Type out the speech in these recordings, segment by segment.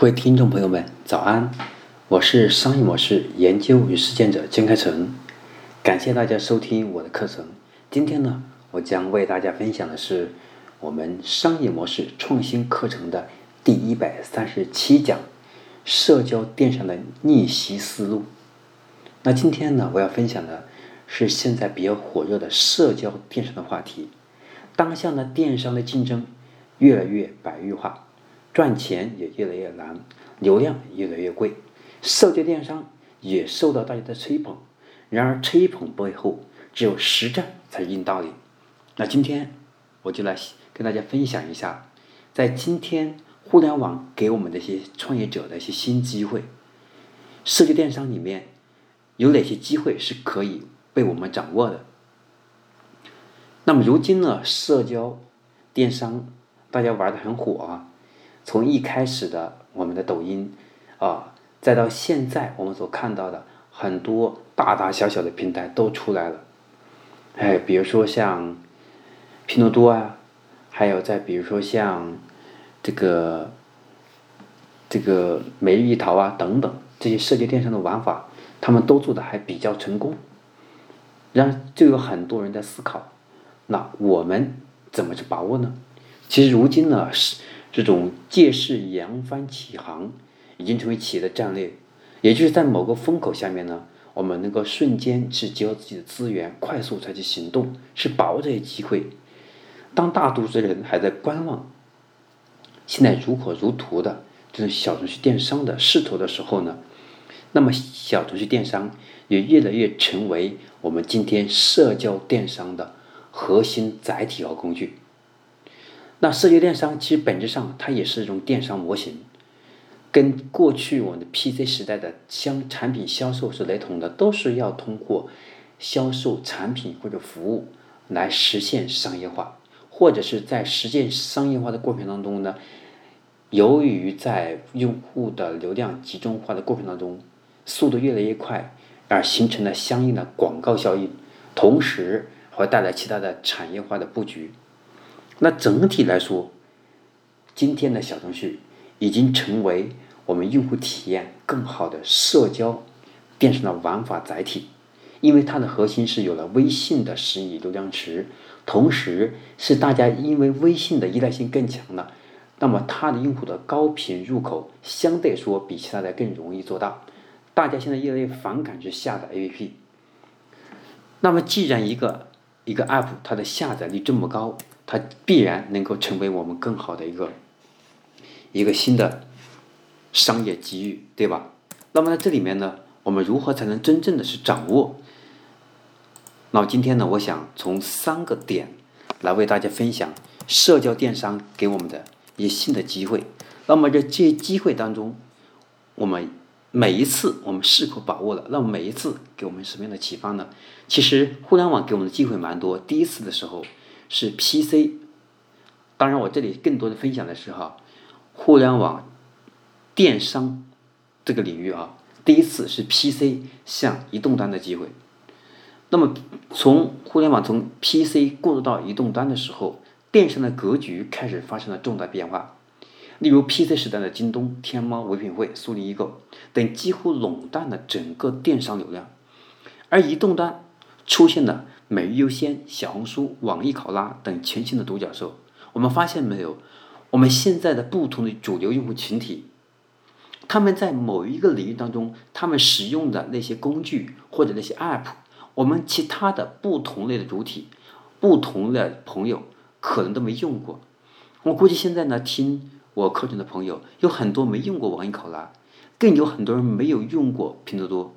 各位听众朋友们，早安！我是商业模式研究与实践者金开成，感谢大家收听我的课程。今天呢，我将为大家分享的是我们商业模式创新课程的第一百三十七讲——社交电商的逆袭思路。那今天呢，我要分享的是现在比较火热的社交电商的话题。当下呢，电商的竞争越来越白玉化。赚钱也越来越难，流量越来越贵，社交电商也受到大家的吹捧。然而，吹捧背后只有实战才是硬道理。那今天我就来跟大家分享一下，在今天互联网给我们的一些创业者的一些新机会，社交电商里面有哪些机会是可以被我们掌握的？那么，如今呢，社交电商大家玩的很火啊。从一开始的我们的抖音，啊，再到现在我们所看到的很多大大小小的平台都出来了，哎，比如说像拼多多啊，还有再比如说像这个这个每日一淘啊等等这些社交电商的玩法，他们都做的还比较成功，然后就有很多人在思考，那我们怎么去把握呢？其实如今呢是。这种借势扬帆起航，已经成为企业的战略。也就是在某个风口下面呢，我们能够瞬间去结合自己的资源，快速采取行动，是把握这些机会。当大多数人还在观望，现在如火如荼的这种小程序电商的势头的时候呢，那么小程序电商也越来越成为我们今天社交电商的核心载体和工具。那社交电商其实本质上它也是一种电商模型，跟过去我们的 PC 时代的相产品销售是雷同的，都是要通过销售产品或者服务来实现商业化，或者是在实现商业化的过程当中呢，由于在用户的流量集中化的过程当中，速度越来越快，而形成了相应的广告效应，同时会带来其他的产业化的布局。那整体来说，今天的小程序已经成为我们用户体验更好的社交电商的玩法载体，因为它的核心是有了微信的十亿流量池，同时是大家因为微信的依赖性更强了，那么它的用户的高频入口相对说比其他的更容易做到，大家现在越来越反感去下载 APP，那么既然一个一个 App 它的下载率这么高，它必然能够成为我们更好的一个一个新的商业机遇，对吧？那么在这里面呢，我们如何才能真正的去掌握？那今天呢，我想从三个点来为大家分享社交电商给我们的一些新的机会。那么在这些机会当中，我们每一次我们是否把握了？那么每一次给我们什么样的启发呢？其实互联网给我们的机会蛮多。第一次的时候。是 PC，当然我这里更多的分享的是哈，互联网电商这个领域啊，第一次是 PC 向移动端的机会。那么从互联网从 PC 过渡到移动端的时候，电商的格局开始发生了重大变化。例如 PC 时代的京东、天猫、唯品会、苏宁易购等几乎垄断了整个电商流量，而移动端出现了。每日优先、小红书、网易考拉等全新的独角兽，我们发现没有？我们现在的不同的主流用户群体，他们在某一个领域当中，他们使用的那些工具或者那些 App，我们其他的不同类的主体、不同的朋友可能都没用过。我估计现在呢，听我课程的朋友有很多没用过网易考拉，更有很多人没有用过拼多多，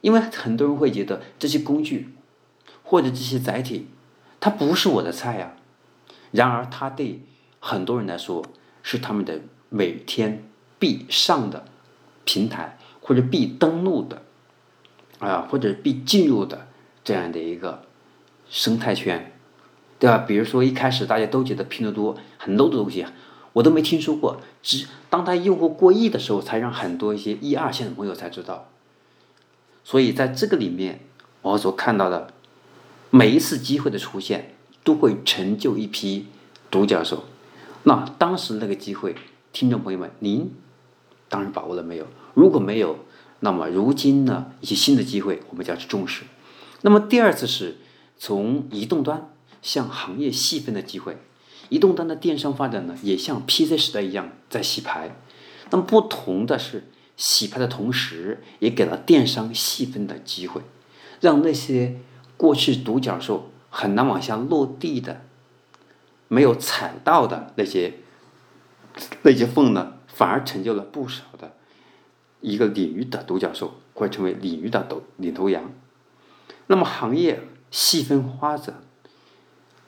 因为很多人会觉得这些工具。或者这些载体，它不是我的菜呀。然而，它对很多人来说是他们的每天必上的平台，或者必登录的啊，或者必进入的这样的一个生态圈，对吧？比如说，一开始大家都觉得拼多多很 low 的东西，我都没听说过。只当它用户过亿的时候，才让很多一些一二线的朋友才知道。所以，在这个里面，我所看到的。每一次机会的出现，都会成就一批独角兽。那当时那个机会，听众朋友们，您当然把握了没有？如果没有，那么如今呢，一些新的机会我们就要去重视。那么第二次是从移动端向行业细分的机会，移动端的电商发展呢，也像 PC 时代一样在洗牌。那么不同的是，洗牌的同时，也给了电商细分的机会，让那些过去独角兽很难往下落地的、没有踩到的那些那些缝呢，反而成就了不少的一个领域的独角兽，会成为领域的头领头羊。那么行业细分发展，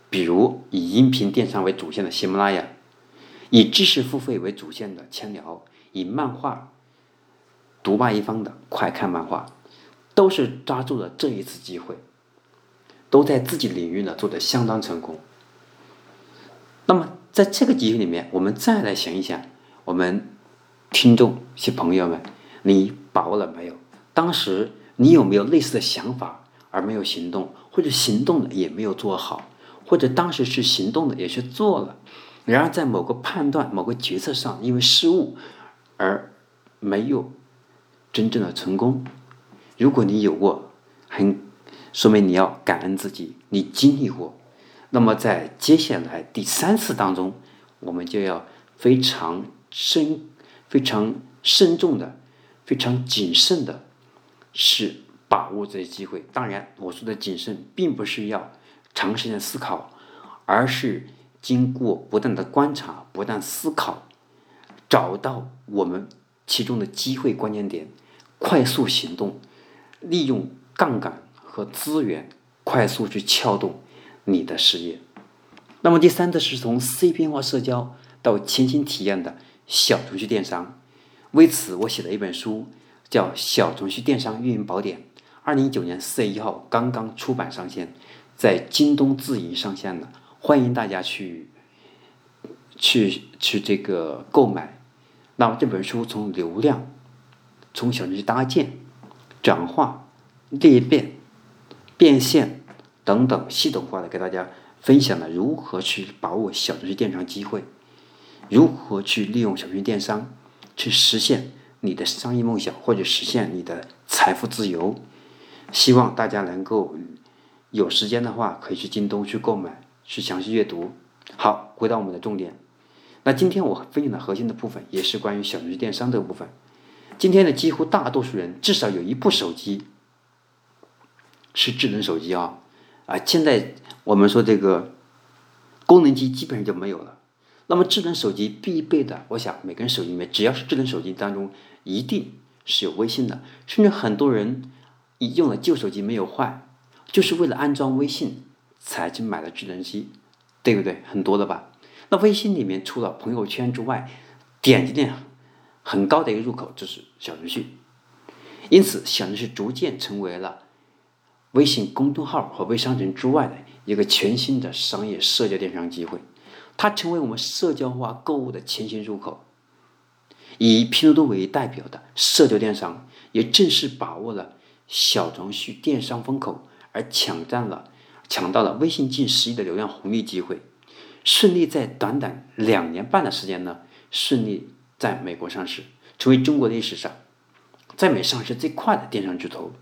比如以音频电商为主线的喜马拉雅，以知识付费为主线的千聊，以漫画独霸一方的快看漫画，都是抓住了这一次机会，都在自己领域呢做的相当成功。那么在这个机会里面，我们再来想一想，我们听众些朋友们，你把握了没有？当时你有没有类似的想法而没有行动，或者行动了也没有做好，或者当时是行动的也是做了，然而在某个判断、某个决策上因为失误而没有真正的成功？如果你有过，很说明你要感恩自己，你经历过。那么在接下来第三次当中，我们就要非常深、非常慎重的、非常谨慎的，是把握这些机会。当然，我说的谨慎，并不是要长时间思考，而是经过不断的观察、不断思考，找到我们其中的机会关键点，快速行动，利用杠杆和资源，快速去撬动。你的事业。那么第三个是从碎片化社交到全新体验的小程序电商。为此，我写了一本书，叫《小程序电商运营宝典》。二零一九年四月一号刚刚出版上线，在京东自营上线了，欢迎大家去去去这个购买。那么这本书从流量、从小程序搭建、转化、裂变、变现。等等，系统化的给大家分享了如何去把握小程序电商机会，如何去利用小程序电商去实现你的商业梦想或者实现你的财富自由。希望大家能够有时间的话，可以去京东去购买，去详细阅读。好，回到我们的重点。那今天我分享的核心的部分也是关于小程序电商这个部分。今天的几乎大多数人至少有一部手机是智能手机啊。啊，现在我们说这个功能机基本上就没有了。那么智能手机必备的，我想每个人手机里面只要是智能手机当中，一定是有微信的。甚至很多人用了旧手机没有换，就是为了安装微信才去买了智能机，对不对？很多的吧。那微信里面除了朋友圈之外，点击量很高的一个入口就是小程序，因此小程序逐渐成为了。微信公众号和微商城之外的一个全新的商业社交电商机会，它成为我们社交化购物的全新入口。以拼多多为代表的社交电商也正式把握了小程序电商风口，而抢占了抢到了微信近十亿的流量红利机会，顺利在短短两年半的时间呢，顺利在美国上市，成为中国历史上在美上市最快的电商巨头，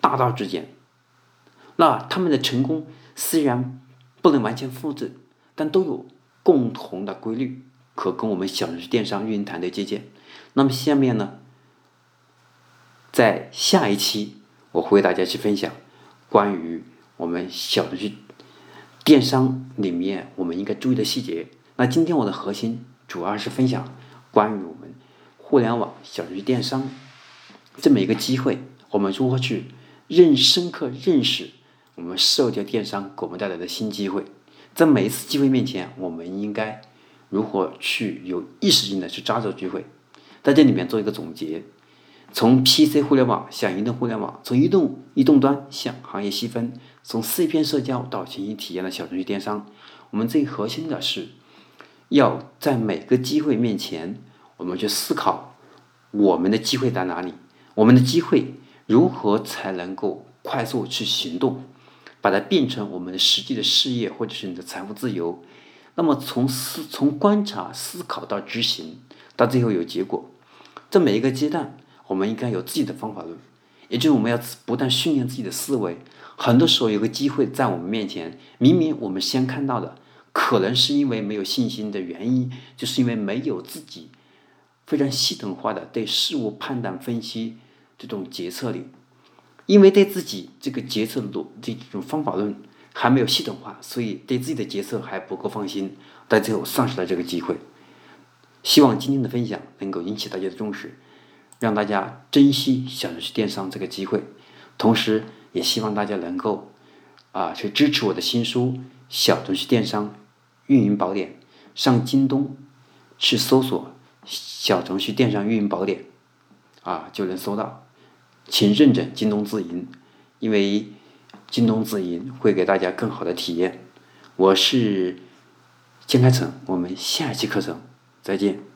大道至简。那他们的成功虽然不能完全复制，但都有共同的规律，可跟我们小程序电商运营团队借鉴。那么下面呢，在下一期我会为大家去分享关于我们小程序电商里面我们应该注意的细节。那今天我的核心主要是分享关于我们互联网小程序电商这么一个机会，我们如何去认深刻认识。我们社交电商给我们带来的新机会，在每一次机会面前，我们应该如何去有意识性的去抓住机会？在这里面做一个总结：从 PC 互联网向移动互联网，从移动移动端向行业细分，从碎片社交到全新体验的小程序电商，我们最核心的是要在每个机会面前，我们去思考我们的机会在哪里，我们的机会如何才能够快速去行动。把它变成我们的实际的事业，或者是你的财富自由。那么从思从观察、思考到执行，到最后有结果，在每一个阶段，我们应该有自己的方法论，也就是我们要不断训练自己的思维。很多时候有个机会在我们面前，明明我们先看到的，可能是因为没有信心的原因，就是因为没有自己非常系统化的对事物判断分析这种决策力，因为对自己这个决策逻这种方法论还没有系统化，所以对自己的决策还不够放心，到最后丧失了这个机会。希望今天的分享能够引起大家的重视，让大家珍惜小程序电商这个机会，同时也希望大家能够啊去支持我的新书《小程序电商运营宝典》，上京东去搜索“小程序电商运营宝典”，啊就能搜到，请认准京东自营，因为京东自营会给大家更好的体验。我是江开成，我们下期课程。再见。